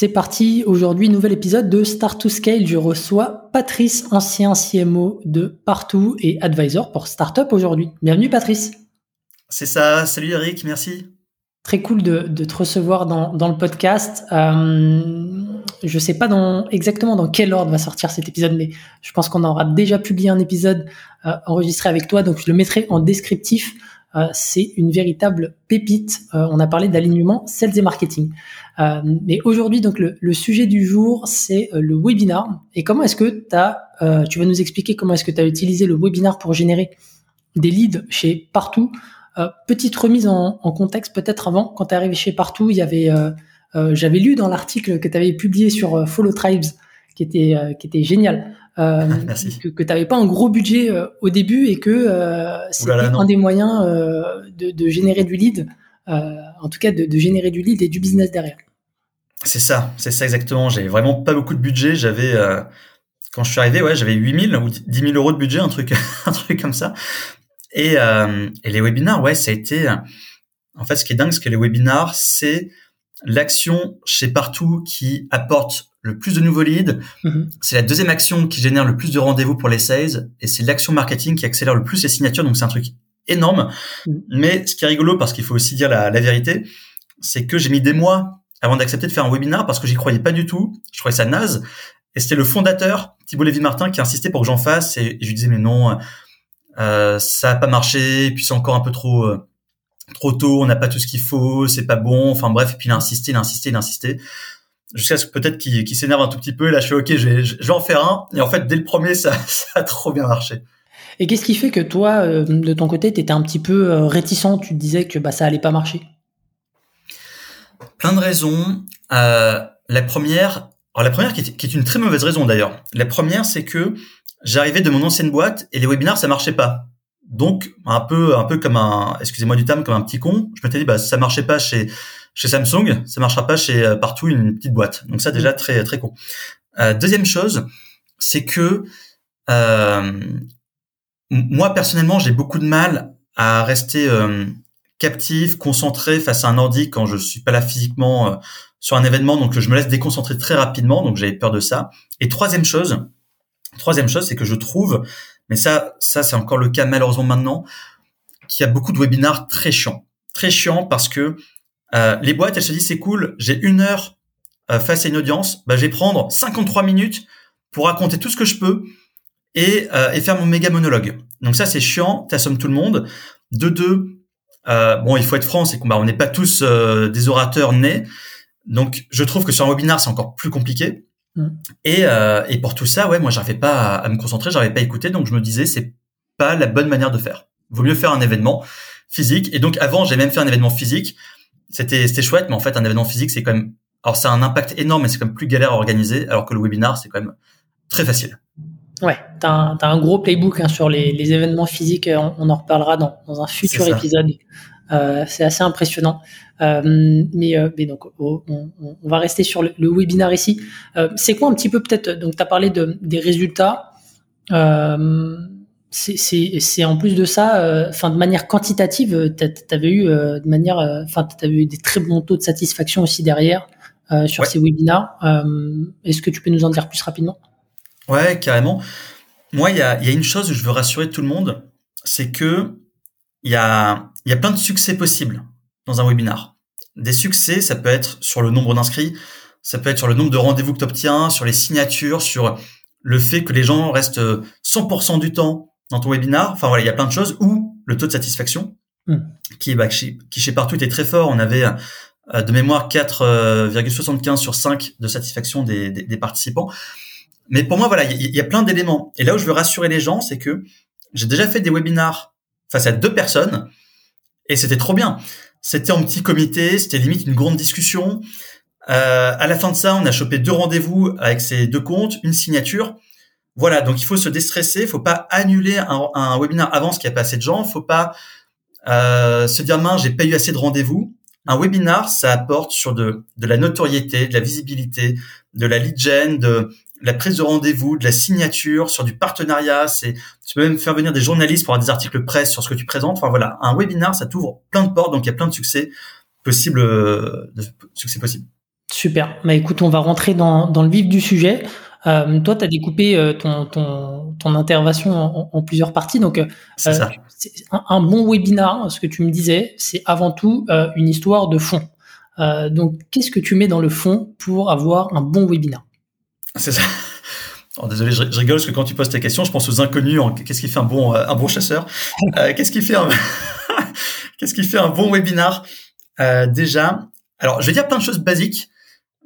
C'est parti, aujourd'hui nouvel épisode de Start to Scale. Je reçois Patrice, ancien CMO de Partout et advisor pour Startup aujourd'hui. Bienvenue Patrice. C'est ça, salut Eric, merci. Très cool de, te recevoir dans, le podcast. Euh, je ne sais pas dans, exactement dans quel ordre va sortir cet épisode, mais je pense qu'on aura déjà publié un épisode euh, enregistré avec toi, donc je le mettrai en descriptif. Euh, c'est une véritable pépite. Euh, on a parlé d'alignement sales et marketing. Euh, mais aujourd'hui, donc le, sujet du jour, c'est le webinar. Et comment est-ce que as, tu vas nous expliquer comment est-ce que tu as utilisé le webinar pour générer des leads chez Partout. petite remise en, contexte peut-être avant, quand tu es arrivé chez Partout, j'avais lu dans l'article que tu avais publié sur Follow Tribes, qui était génial. Euh, que, que tu n'avais pas un gros budget euh, au début et que euh, c'était un des moyens de, de, générer du lead, en tout cas de, de, générer du lead et du business derrière. C'est ça, c'est ça exactement. J'avais vraiment pas beaucoup de budget. J'avais quand je suis arrivé, ouais, j'avais 8000 ou 10 000 euros de budget, un truc, un truc comme ça. Et, et les webinars, ouais, ça a été. En fait, ce qui est dingue, c'est que les webinars, c'est l'action chez partout qui apporte le plus de nouveaux leads. Mhm. C'est la deuxième action qui génère le plus de rendez-vous pour les sales et c'est l'action marketing qui accélère le plus les signatures. Donc c'est un truc énorme. Mhm. Mais ce qui est rigolo, parce qu'il faut aussi dire la, vérité, c'est que j'ai mis des mois avant d'accepter de faire un webinar parce que j'y croyais pas du tout. Je trouvais ça naze. Et c'était le fondateur, Thibault Lévy-Martin, qui insistait pour que j'en fasse. Et, je lui disais, mais non, euh, ça a pas marché. Et puis c'est encore un peu trop, euh, trop tôt. On n'a pas tout ce qu'il faut. C'est pas bon. Enfin bref. Et puis il a insisté, il a insisté, il a insisté jusqu'à ce que peut-être qu'il s'énerve un tout petit peu. Et là, je fais OK, je vais, je vais en faire un. Et en fait, dès le premier, ça, ça a trop bien marché. Et qu'est-ce qui fait que toi, euh, de ton côté, tu étais un petit peu euh, réticent? Tu te disais que bah, ça allait pas marcher Plein de raisons. Euh, la première, alors la première qui est, qui est une très mauvaise raison d'ailleurs. La première, c'est que j'arrivais de mon ancienne boîte et les webinars, ça marchait pas. Donc, un peu, un peu comme un, excusez-moi du terme, comme un petit con. Je m'étais dit, bah, ça marchait pas chez, chez Samsung, ça marchera pas chez euh, partout une petite boîte. Donc ça déjà très très con. Euh, deuxième chose, c'est que euh, moi personnellement j'ai beaucoup de mal à rester euh, captif, concentré face à un ordi quand je suis pas là physiquement euh, sur un événement, donc je me laisse déconcentrer très rapidement, donc j'avais peur de ça. Et troisième chose, troisième chose, c'est que je trouve, mais ça, ça c'est encore le cas malheureusement maintenant, qu'il y a beaucoup de webinars très chiants, très chiants parce que euh, les boîtes, elles se disent c'est cool, j'ai une heure euh, face à une audience, bah, je vais prendre 53 minutes pour raconter tout ce que je peux et, euh, faire mon méga monologue. Donc ça, c'est chiant, t'assommes tout le monde. De deux, bon, il faut être franc, c'est qu'on bah, on n'est pas tous des orateurs nés. Donc, je trouve que sur un webinar, c'est encore plus compliqué. Et, et pour tout ça, ouais, moi, j'arrivais pas à, me concentrer, j'arrivais pas à écouter, donc je me disais, c'est pas la bonne manière de faire. Vaut mieux faire un événement physique. Et donc, avant, j'ai même fait un événement physique c'était c'était chouette, mais en fait, un événement physique, c'est quand même, alors c'est un impact énorme, mais c'est quand même plus galère à organiser, alors que le webinar, c'est quand même très facile. Ouais, t'as un, as un gros playbook hein, sur les, les, événements physiques. On, on en reparlera dans, dans un futur épisode. Euh, c'est assez impressionnant. Euh, mais, euh, mais donc, oh, on, on, va rester sur le, le webinar ici. C'est quoi un petit peu peut-être Donc, tu as parlé de, des résultats. C'est en plus de ça, enfin de manière quantitative, tu avais eu de manière, enfin eu des très bons taux de satisfaction aussi derrière sur ces webinars. Est-ce que tu peux nous en dire plus rapidement? Ouais, carrément. Moi, il y a, y a, une chose où je veux rassurer tout le monde, c'est que il y a, y a plein de succès possibles dans un webinar. Des succès, ça peut être sur le nombre d'inscrits, ça peut être sur le nombre de rendez-vous que tu obtiens, sur les signatures, sur le fait que les gens restent 100% du temps dans ton webinar. Enfin voilà, il y a plein de choses. Ou le taux de satisfaction, hmm. qui, bah, qui, qui, chez partout était très fort. On avait euh, de mémoire 4,75 sur 5 de satisfaction des, des, des, participants. Mais pour moi, voilà, il y, y, a plein d'éléments. Et là où je veux rassurer les gens, c'est que j'ai déjà fait des webinars face à deux personnes et c'était trop bien. C'était en petit comité, c'était limite une grande discussion. Euh, à la fin de ça, on a chopé deux rendez-vous avec ces deux comptes, une signature. Voilà, donc il faut se déstresser, il faut pas annuler un, un webinaire avant ce qu'il n'y a pas assez de gens, faut pas euh, se dire mince, j'ai pas eu assez de rendez-vous. Un webinar, ça apporte sur de, de la notoriété, de la visibilité, de la lead gen, de la prise de rendez-vous, de la signature, sur du partenariat. C'est, tu peux même faire venir des journalistes pour avoir des articles presse sur ce que tu présentes. Enfin voilà, un webinar, ça t'ouvre plein de portes, donc il y a plein de succès possibles, euh, de succès possibles. Super. Bah écoute, on va rentrer dans, dans le vif du sujet. Euh, toi, tu as découpé euh, ton, ton, ton, intervention en, en, plusieurs parties. Donc, euh, ça. Un, un, bon webinar, ce que tu me disais, c'est avant tout euh, une histoire de fond. donc, qu'est-ce que tu mets dans le fond pour avoir un bon webinar? C'est ça. Oh, désolé, je, rigole parce que quand tu poses ta question, je pense aux inconnus. Qu'est-ce qui fait un bon, un bon chasseur Qu'est-ce qui fait un, qu'est-ce qui fait un bon webinar? Déjà, alors, je vais dire plein de choses basiques,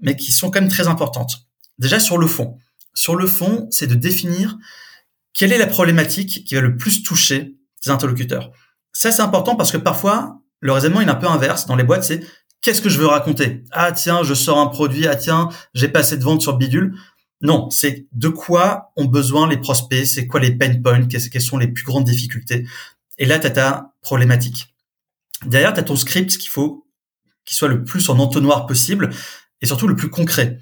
mais qui sont quand même très importantes. Déjà sur le fond. Sur le fond, c'est de définir quelle est la problématique qui va le plus toucher tes interlocuteurs. Ça, c'est important parce que parfois, le raisonnement est un peu inverse dans les boîtes, c'est qu'est-ce que je veux raconter? Ah tiens, je sors un produit, ah tiens, j'ai pas assez de ventes sur bidule. Non, c'est de quoi ont besoin les prospects, c'est quoi les pain points, quelles sont les plus grandes difficultés. Et là, tu as ta problématique. Derrière, tu as ton script qu'il faut qu'il soit le plus en entonnoir possible et surtout le plus concret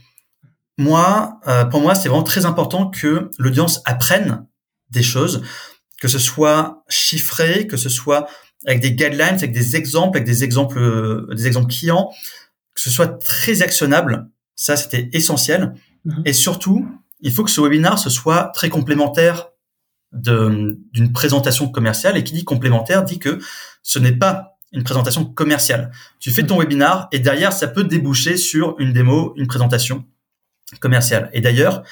moi, euh, pour moi, c'est vraiment très important que l'audience apprenne des choses, que ce soit chiffré, que ce soit avec des guidelines, avec des exemples, avec des exemples, euh, des exemples clients, que ce soit très actionnable. Ça, c'était essentiel. Mhm. Et surtout, il faut que ce webinaire ce soit très complémentaire d'une présentation commerciale. Et qui dit complémentaire dit que ce n'est pas une présentation commerciale. Tu fais ton mhm. webinaire et derrière, ça peut déboucher sur une démo, une présentation commercial. Et d'ailleurs,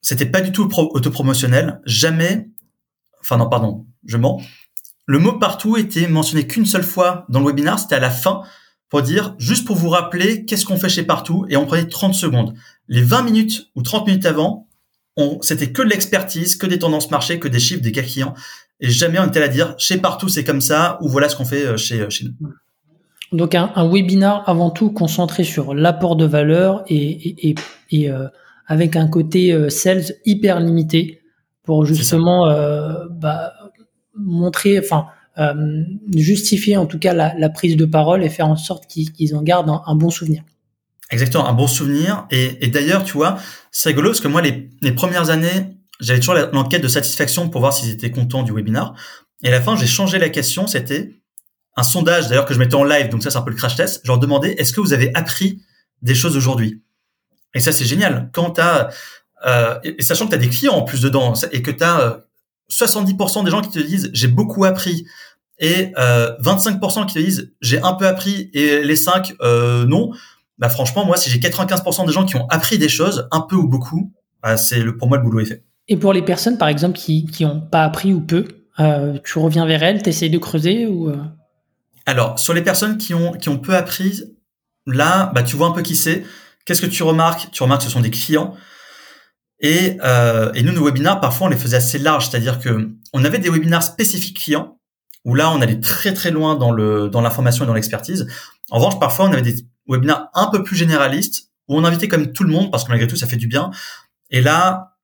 c'était pas du tout autopromotionnel. Jamais, enfin non, pardon, je mens. Le mot partout était mentionné qu'une seule fois dans le webinaire, c'était à la fin pour dire, juste pour vous rappeler qu'est-ce qu'on fait chez Partout, et on prenait 30 secondes. Les 20 minutes ou 30 minutes avant, on, c'était que de l'expertise, que des tendances marché, que des chiffres, des cas clients, et jamais on était à dire, chez Partout c'est comme ça, ou voilà ce qu'on fait euh, chez, euh, chez nous. Donc un, un, webinar avant tout concentré sur l'apport de valeur et, et, et, euh, avec un côté sales hyper limité pour justement euh, bah, montrer, enfin justifier en tout cas la, la, prise de parole et faire en sorte qu'ils en gardent un, bon souvenir. Exactement, un bon souvenir. Et, et d'ailleurs, tu vois, c'est rigolo parce que moi, les, les premières années, j'avais toujours l'enquête de satisfaction pour voir s'ils étaient contents du webinar. Et à la fin, j'ai changé la question, c'était un sondage d'ailleurs que je mettais en live, donc ça c'est un peu le crash test. Je leur demandais est-ce que vous avez appris des choses aujourd'hui? Et ça c'est génial. Quand tu as euh, et, sachant que tu as des clients en plus dedans et que tu as 70% des gens qui te disent j'ai beaucoup appris et euh, 25% qui te disent j'ai un peu appris et les 5 euh, non. Bah franchement moi si j'ai 95% des gens qui ont appris des choses un peu ou beaucoup, bah, c'est le pour moi le boulot est fait. Et pour les personnes par exemple qui qui ont pas appris ou peu, euh, tu reviens vers elles, tu essaies de creuser ou euh? Alors, sur les personnes qui ont, qui ont peu appris, là, bah, tu vois un peu qui c'est. Qu'est-ce que tu remarques? Tu remarques que ce sont des clients. Et, euh, et nous, nos webinaires, parfois, on les faisait assez larges, c'est-à-dire que on avait des webinaires spécifiques clients, où là, on allait très très loin dans le dans l'information et dans l'expertise. En revanche, parfois, on avait des webinaires un peu plus généralistes, où on invitait comme tout le monde, parce que malgré tout, ça fait du bien. Et là,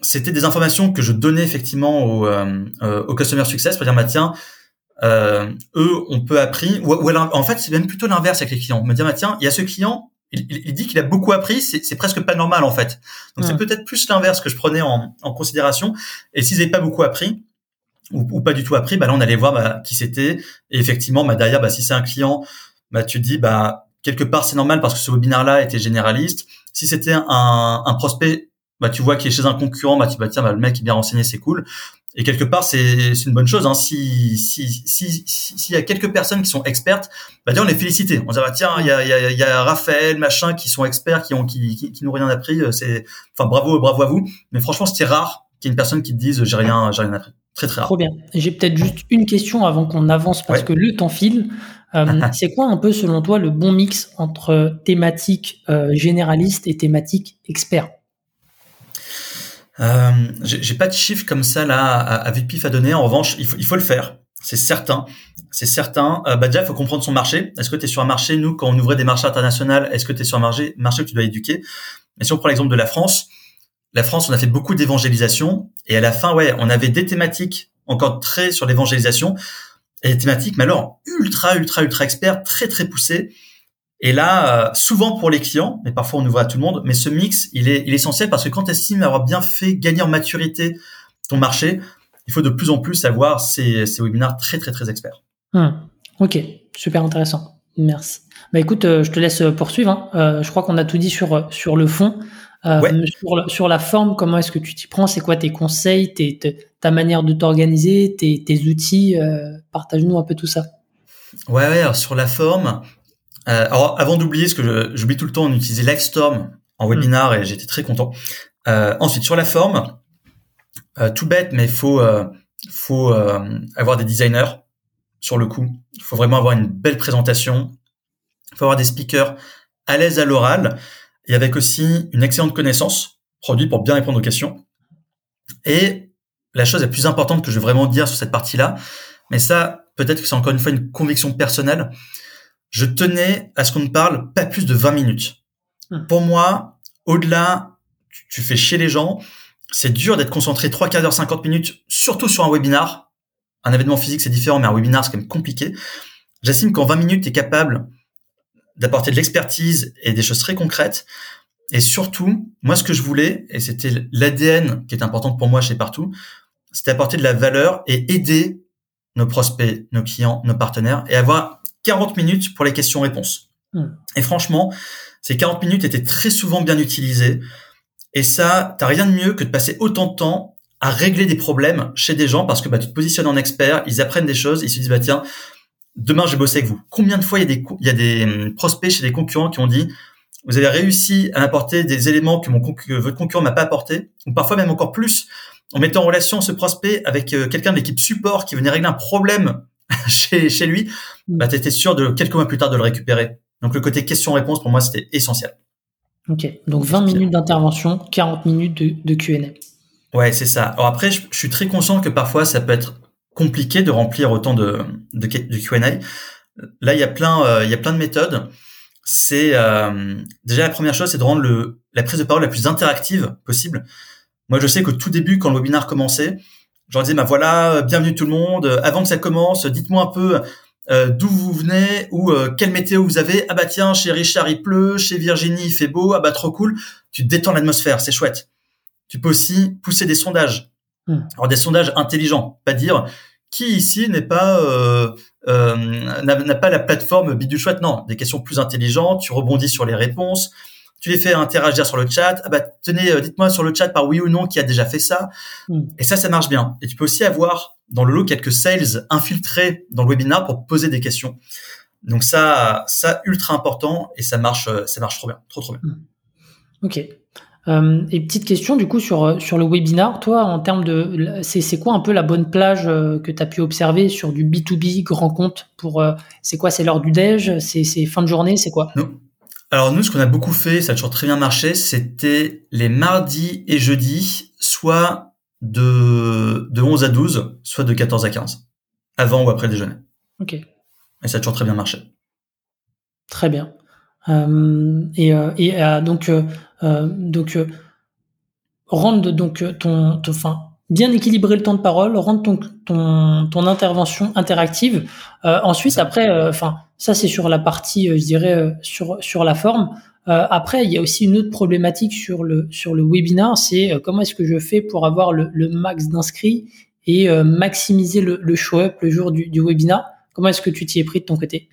c'était des informations que je donnais effectivement au, euh, euh au customer success pour dire, bah, tiens, euh, eux ont peu appris. En fait, c'est même plutôt l'inverse avec les clients. Me dire, bah, tiens, il y a ce client, il, il dit qu'il a beaucoup appris, c'est presque pas normal en fait. Donc c'est peut-être plus l'inverse que je prenais en, en considération. Et s'ils n'avaient pas beaucoup appris, ou, ou, pas du tout appris, bah là on allait voir bah, qui c'était. Et effectivement, bah, derrière, bah, si c'est un client, bah, tu te dis, bah, quelque part c'est normal parce que ce webinaire-là était généraliste. Si c'était un, un prospect, bah, tu vois qu'il est chez un concurrent, bah, tu bah, tiens, bah, le mec est bien renseigné, c'est cool. Et quelque part, c'est une bonne chose. Hein. Si s'il si, si, y a quelques personnes qui sont expertes, bah on les féliciter. On dira tiens, il y a, y, a, y a Raphaël, machin, qui sont experts, qui ont qui, qui, qui n'ont rien appris. Euh, c'est enfin bravo, bravo à vous. Mais franchement, c'était rare qu'il y ait une personne qui te dise j'ai rien, j'ai rien appris. Très très rare. Trop bien. J'ai peut-être juste une question avant qu'on avance parce que le temps file. Euh, c'est quoi un peu selon toi le bon mix entre thématique euh, généraliste et thématique expert euh, j'ai pas de chiffre comme ça là à, à vite pif à donner. En revanche, il faut, il faut le faire. c'est certain. C'est certain. Euh, bah déjà, il faut comprendre son marché. Est-ce que tu es sur un marché, nous, quand on ouvrait des marchés internationaux, est-ce que tu es sur un marché, marché que tu dois éduquer? Mais si on prend l'exemple de la France, la France, on a fait beaucoup d'évangélisation et à la fin, ouais, on avait des thématiques encore très sur l'évangélisation et des thématiques, mais alors ultra, ultra, ultra experts, très, très poussées. Et là, euh, souvent pour les clients, mais parfois on ouvre à tout le monde, mais ce mix, il est, il est essentiel parce que quand tu estimes avoir bien fait gagner en maturité ton marché, il faut de plus en plus avoir ces, ces webinaires très, très, très experts. Hmm. Ok, super intéressant. Merci. Bah écoute, euh, je te laisse poursuivre. Hein. Euh, je crois qu'on a tout dit sur, sur le fond. Euh, sur, la forme, comment est-ce que tu t'y prends? C'est quoi tes conseils, ta manière de t'organiser, tes, outils? Partage-nous un peu tout ça. Ouais, ouais. Alors sur la forme, alors avant d'oublier, ce que j'oublie tout le temps, on utilisait Livestorm en webinar et j'étais très content. ensuite, sur la forme, euh, tout bête, mais faut euh, faut euh, avoir des designers sur le coup. Il faut vraiment avoir une belle présentation. Il faut avoir des speakers à l'aise à l'oral et avec aussi une excellente connaissance produit pour bien répondre aux questions. Et la chose la plus importante que je veux vraiment dire sur cette partie-là, mais ça, peut-être que c'est encore une fois une conviction personnelle, je tenais à ce qu'on ne parle pas plus de 20 minutes. Hmm. Pour moi, au-delà, tu fais chier les gens, c'est dur d'être concentré 3 quarts d'heure, 50 minutes, surtout sur un webinar. Un événement physique, c'est différent, mais un webinar, c'est quand même compliqué. J'estime qu'en 20 minutes, tu es capable d'apporter de l'expertise et des choses très concrètes. Et surtout, moi, ce que je voulais, et c'était l'ADN qui est important pour moi chez Partout, c'était apporter de la valeur et aider nos prospects, nos clients, nos partenaires et avoir 40 minutes pour les questions-réponses. Hmm. Et franchement, ces 40 minutes étaient très souvent bien utilisées. Et ça, t'as rien de mieux que de passer autant de temps à régler des problèmes chez des gens parce que bah, tu te positionnes en expert, ils apprennent des choses, ils se disent bah tiens, demain je vais bosser avec vous. Combien de fois il y a des il y a des hum, prospects chez des concurrents qui ont dit vous avez réussi à apporter des éléments que mon votre concurrent m'a pas apporté ou parfois même encore plus en mettant en relation ce prospect avec euh, quelqu'un de l'équipe support qui venait régler un problème chez chez lui, bah tu étais sûr de quelques mois plus tard de le récupérer. Donc le côté question-réponse pour moi c'était essentiel. Ok, donc 20 minutes d'intervention, 40 minutes de, de Q&A. Ouais, c'est ça. Alors après, je, suis très conscient que parfois ça peut être compliqué de remplir autant de, de, de Q&A. Là, il y a plein, euh, il y a plein de méthodes. C'est euh, déjà la première chose, c'est de rendre le, la prise de parole la plus interactive possible. Moi, je sais qu'au tout début, quand le webinaire commençait, je leur disais, bah voilà, bienvenue tout le monde. Avant que ça commence, dites-moi un peu euh, d'où vous venez ou euh, quelle météo vous avez? Ah bah tiens, chez Richard il pleut, chez Virginie il fait beau. Ah bah trop cool. Tu détends l'atmosphère, c'est chouette. Tu peux aussi pousser des sondages. Hmm. Alors des sondages intelligents, pas dire qui ici n'est pas euh, n'a pas la plateforme bidule chouette. Non, des questions plus intelligentes. Tu rebondis sur les réponses tu les fais interagir sur le chat. Ah bah tenez, dites-moi sur le chat par oui ou non qui a déjà fait ça. Hmm. Et ça, ça marche bien. Et tu peux aussi avoir dans le lot quelques sales infiltrés dans le webinar pour poser des questions. Donc ça, ça ultra important et ça marche, ça marche trop bien, trop trop bien. Hmm. Ok. Euh, et petite question du coup sur sur le webinar, toi en termes de c'est quoi un peu la bonne plage euh, que tu as pu observer sur du B2B grand compte pour euh, c'est quoi? C'est l'heure du déj, c'est c'est fin de journée, c'est quoi? Alors nous ce qu'on a beaucoup fait, ça a toujours très bien marché, c'était les mardis et jeudis, soit de, de 11 à 12, soit de 14 à 15, avant ou après le déjeuner. Ok. Et ça a toujours très bien marché. Très bien. Euh, et, euh, et euh, donc, donc rendre donc ton, ton bien équilibrer le temps de parole, rendre ton, ton, ton intervention interactive. ensuite, après, enfin, ça c'est sur la partie, je dirais, sur sur la forme. Euh, après, il y a aussi une autre problématique sur le sur le webinar, c'est euh, comment est-ce que je fais pour avoir le, le max d'inscrits et euh, maximiser le, le show-up le jour du, du webinar? Comment est-ce que tu t'y es pris de ton côté?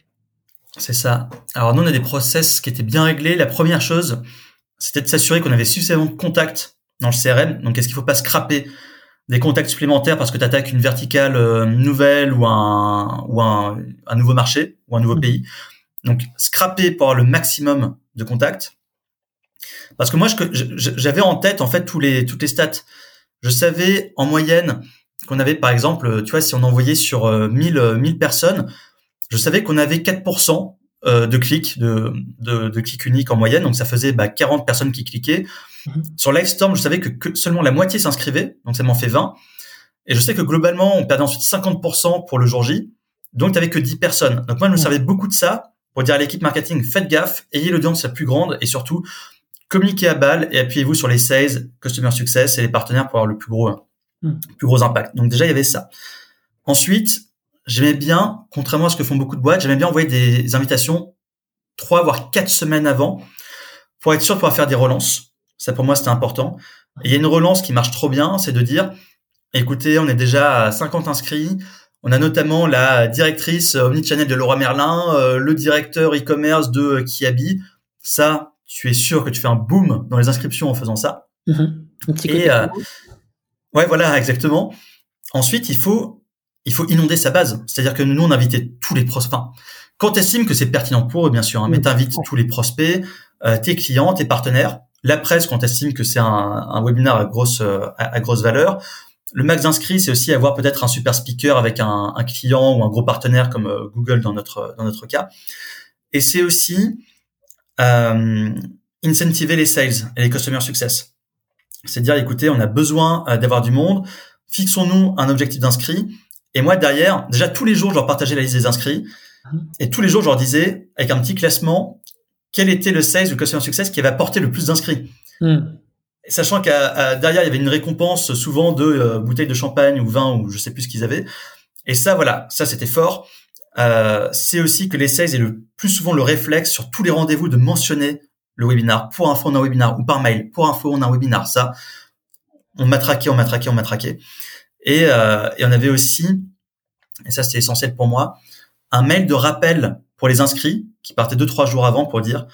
C'est ça. Alors nous, on a des process qui étaient bien réglés. La première chose, c'était de s'assurer qu'on avait suffisamment de contacts dans le CRM. Donc, est-ce qu'il faut pas scraper des contacts supplémentaires parce que tu attaques une verticale nouvelle ou un ou un, un, nouveau marché ou un nouveau mmh. pays. Donc, scraper pour avoir le maximum de contact. Parce que moi, j'avais en tête en fait tous les toutes les stats. Je savais en moyenne qu'on avait par exemple, tu vois, si on envoyait sur 1000 euh, 1000 personnes, je savais qu'on avait 4% euh, de clics de, de, de clics uniques en moyenne, donc ça faisait bah, 40 personnes qui cliquaient. Sur Livestorm, je savais que, que seulement la moitié s'inscrivait, donc ça m'en fait 20. Et je sais que globalement, on perdait ensuite 50% pour le jour J. Donc, tu n'avais que 10 personnes. Donc, moi, je me servais beaucoup de ça pour dire à l'équipe marketing, faites gaffe, ayez l'audience la plus grande et surtout, communiquez à balle et appuyez-vous sur les sales, customer success et les partenaires pour avoir le plus gros, hmm. plus gros impact. Donc, déjà, il y avait ça. Ensuite, j'aimais bien, contrairement à ce que font beaucoup de boîtes, j'aimais bien envoyer des invitations trois voire quatre semaines avant pour être sûr de pouvoir faire des relances. Ça, pour moi, c'était important. Et il y a une relance qui marche trop bien, c'est de dire, écoutez, on est déjà à 50 inscrits. On a notamment la directrice omnichannel de Laura Merlin, euh, le directeur e-commerce de Kiabi. Ça, tu es sûr que tu fais un boom dans les inscriptions en faisant ça. Mhm. Et euh, ouais, voilà, exactement. Ensuite, il faut il faut inonder sa base. C'est-à-dire que nous, on invitait tous les prospects. quand tu estimes que c'est pertinent pour eux, bien sûr, hein, mais t'invites tous les prospects, euh, tes clients, tes partenaires, la presse quand tu estimes que c'est un, un webinaire à grosse, euh, à, grosse valeur. Le max d'inscrits, c'est aussi avoir peut-être un super speaker avec un, un, client ou un gros partenaire comme euh, Google dans notre, dans notre cas. Et c'est aussi euh, incentiver les sales et les customer success. C'est dire, écoutez, on a besoin d'avoir du monde, fixons-nous un objectif d'inscrits et moi, derrière, déjà tous les jours, je leur partageais la liste des inscrits. Et tous les jours, je leur disais, avec un petit classement, quel était le sales ou customer success qui avait apporté le plus d'inscrits. Hmm. Sachant qu'à derrière, il y avait une récompense souvent de euh, bouteilles de champagne ou vin ou je sais plus ce qu'ils avaient. Et ça, voilà, ça c'était fort. Euh, c'est aussi que les sales aient le plus souvent le réflexe sur tous les rendez-vous de mentionner le webinar. Pour info, on a un webinar ou par mail. Pour info, on a un webinar. Ça, on m'a traqué, on m'a traqué, on m'a traqué. Et, euh, et on avait aussi, et ça c'était essentiel pour moi, un mail de rappel pour les inscrits qui partait deux trois jours avant pour dire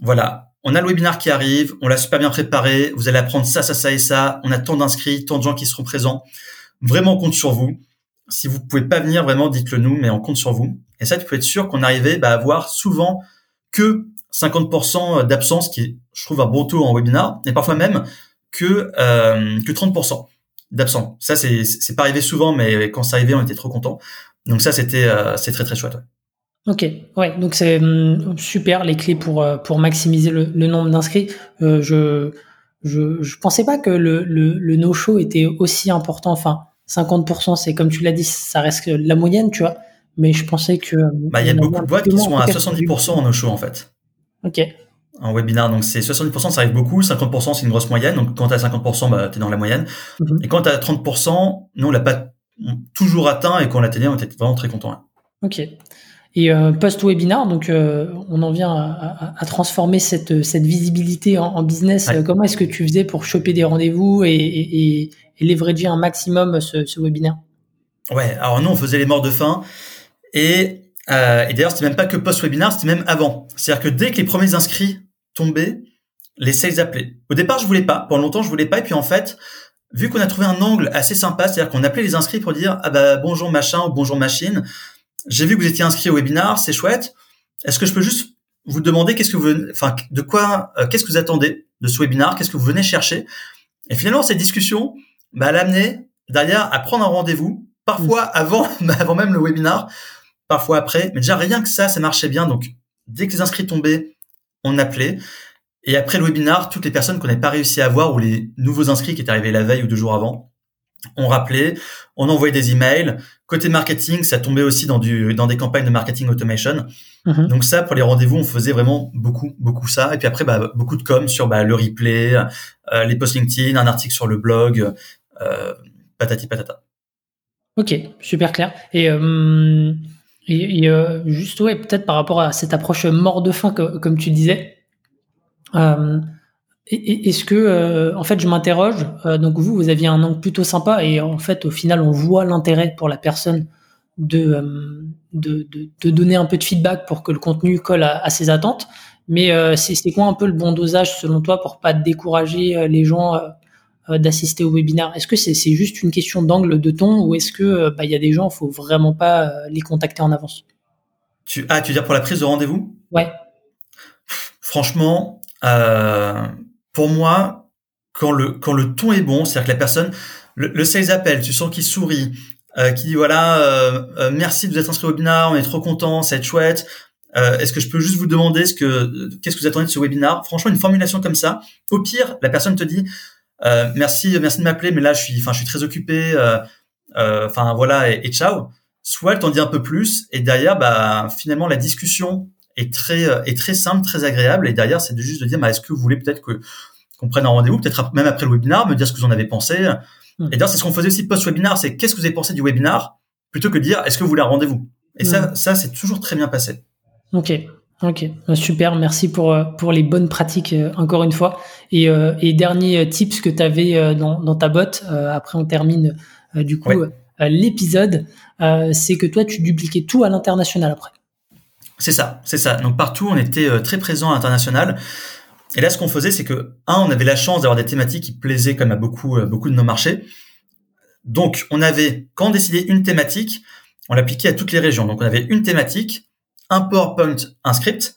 voilà on a le webinaire qui arrive on l'a super bien préparé vous allez apprendre ça ça ça et ça on a tant d'inscrits tant de gens qui seront présents vraiment on compte sur vous si vous pouvez pas venir vraiment dites-le nous mais on compte sur vous et ça tu peux être sûr qu'on arrivait bah, à avoir souvent que 50% d'absence qui je trouve un bon taux en webinaire et parfois même que euh, que 30% d'absents. Ça, c'est c'est pas arrivé souvent, mais quand ça arrivait, on était trop content. Donc ça, c'était euh, c'est très très chouette. Ok, ouais, donc c'est hum, super les clés pour euh, pour maximiser le, le nombre d'inscrits. Euh, je, je je pensais pas que le le, le no show était aussi important. Enfin, 50%, c'est comme tu l'as dit, ça reste la moyenne, tu vois. Mais je pensais que bah il y a beaucoup de boîtes qui sont à 70% en no show en fait. Ok en webinar. Donc c'est 70%, ça arrive beaucoup, 50% c'est une grosse moyenne. Donc quand tu as 50%, bah, tu es dans la moyenne. Mhm. Et quand tu as 30%, nous on l'a pas toujours atteint et quand on l'atteignait, on était vraiment très content. Ok. Et euh, post-webinar, donc euh, on en vient à, à, transformer cette, cette visibilité en, business. Comment est-ce que tu faisais pour choper des rendez-vous et, et, et, leverager un maximum ce, ce webinaire? Ouais, alors nous on faisait les morts de faim et, euh, et d'ailleurs c'était même pas que post-webinar, c'était même avant. C'est-à-dire que dès que les premiers inscrits tomber, les sales appelaient. Au départ, je voulais pas. Pendant longtemps, je voulais pas. Et puis en fait, vu qu'on a trouvé un angle assez sympa, c'est-à-dire qu'on appelait les inscrits pour dire ah bah bonjour machin ou bonjour machine. J'ai vu que vous étiez inscrit au webinar, c'est chouette. Est-ce que je peux juste vous demander qu'est-ce que vous, enfin de quoi, euh, qu'est-ce que vous attendez de ce webinar, qu'est-ce que vous venez chercher? Et finalement, cette discussion, bah, amené derrière à prendre un rendez-vous, parfois mmh. avant, avant même le webinar, parfois après. Mais déjà rien que ça, ça marchait bien. Donc dès que les inscrits tombaient, on appelait. Et après le webinar, toutes les personnes qu'on n'avait pas réussi à voir ou les nouveaux inscrits qui étaient arrivés la veille ou deux jours avant, on rappelait, on envoyait des emails. Côté marketing, ça tombait aussi dans du dans des campagnes de marketing automation. Mhm. Donc ça, pour les rendez-vous, on faisait vraiment beaucoup beaucoup ça. Et puis après, bah, beaucoup de com sur bah, le replay, euh, les posts LinkedIn, un article sur le blog, euh, patati patata. Ok, super clair. Et euh, et, euh, juste, ouais, peut-être par rapport à cette approche mort de faim, comme tu disais, euh, est-ce que, euh, en fait, je m'interroge, euh, donc vous, vous aviez un angle plutôt sympa, et en fait, au final, on voit l'intérêt pour la personne de, euh, de, de, de, donner un peu de feedback pour que le contenu colle à, à ses attentes. Mais c'est quoi un peu le bon dosage, selon toi, pour pas décourager les gens euh, d'assister au webinaire Est-ce que c'est juste une question d'angle de ton ou est-ce que euh, bah, il y a des gens, faut vraiment pas euh, les contacter en avance? Tu, Ah, tu veux dire pour la prise de rendez-vous? Ouais. Franchement, euh, pour moi, quand le ton est bon, c'est-à-dire que la personne, le, le sales appelle, tu sens qu'il sourit, euh, qui dit voilà, euh, merci de vous être inscrit au webinaire, on est trop content, c'est chouette. Est-ce que je peux juste vous demander ce que qu'est-ce que vous attendez de ce webinaire Franchement, une formulation comme ça. Au pire, la personne te dit euh, merci, merci de m'appeler, mais là je suis, enfin je suis très occupé, euh, euh, enfin voilà et, ciao. Soit elle t'en dit un peu plus et derrière, bah finalement la discussion est très est très simple, très agréable et derrière c'est juste de dire, bah, est-ce que vous voulez peut-être que qu'on prenne un rendez-vous, peut-être même après le webinar, me dire ce que vous en avez pensé. Hmm. Et d'ailleurs c'est ce qu'on faisait aussi post-webinar, c'est qu'est-ce que vous avez pensé du webinar plutôt que de dire est-ce que vous voulez un rendez-vous. Et ça, hmm. ça c'est toujours très bien passé. Ok, Ok, bah, super, merci pour, euh, pour les bonnes pratiques euh, encore une fois. Et, euh, et dernier tips que tu avais dans, dans ta botte, après on termine du coup l'épisode, c'est que toi tu dupliquais tout à l'international après. C'est ça, c'est ça. Donc partout on était très présent à l'international. Et là ce qu'on faisait c'est que, un, on avait la chance d'avoir des thématiques qui plaisaient comme à beaucoup, beaucoup de nos marchés. Donc on avait, quand on décidait une thématique, on l'appliquait à toutes les régions. Donc on avait une thématique, un PowerPoint, un script.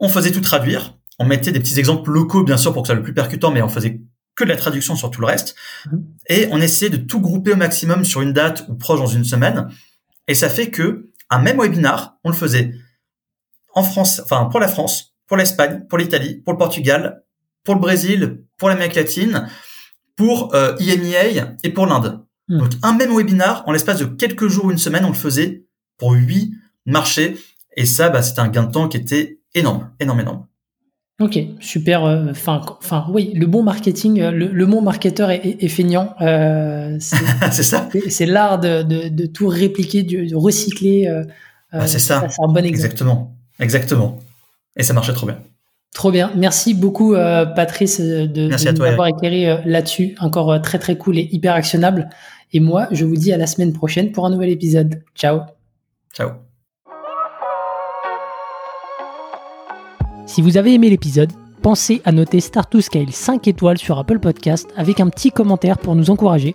On faisait tout traduire. On mettait des petits exemples locaux, bien sûr, pour que ça soit le plus percutant, mais on faisait que de la traduction sur tout le reste. Mhm. Et on essayait de tout grouper au maximum sur une date ou proche dans une semaine. Et ça fait que un même webinar, on le faisait en France, enfin pour la France, pour l'Espagne, pour l'Italie, pour le Portugal, pour le Brésil, pour l'Amérique latine, pour euh, IMEA et pour l'Inde. Mhm. Donc un même webinar, en l'espace de quelques jours, une semaine, on le faisait pour huit marchés et ça, bah, c'était un gain de temps qui était énorme, énorme, énorme. Ok, super. Euh, enfin, enfin, oui, le bon marketing, euh, le, le bon marketeur est, feignant. Euh, c'est ça. C'est l'art de, de, de, tout répliquer, de, recycler. Ah, c'est ça. C'est un bon exemple. Exactement, exactement. Et ça marchait trop bien. Trop bien. Merci beaucoup, Patrice, de, de nous avoir éclairé là-dessus. Encore très, très cool et hyper actionnable. Et moi, je vous dis à la semaine prochaine pour un nouvel épisode. Ciao. Ciao. Si vous avez aimé l'épisode, pensez à noter Start to Scale 5 étoiles sur Apple Podcast avec un petit commentaire pour nous encourager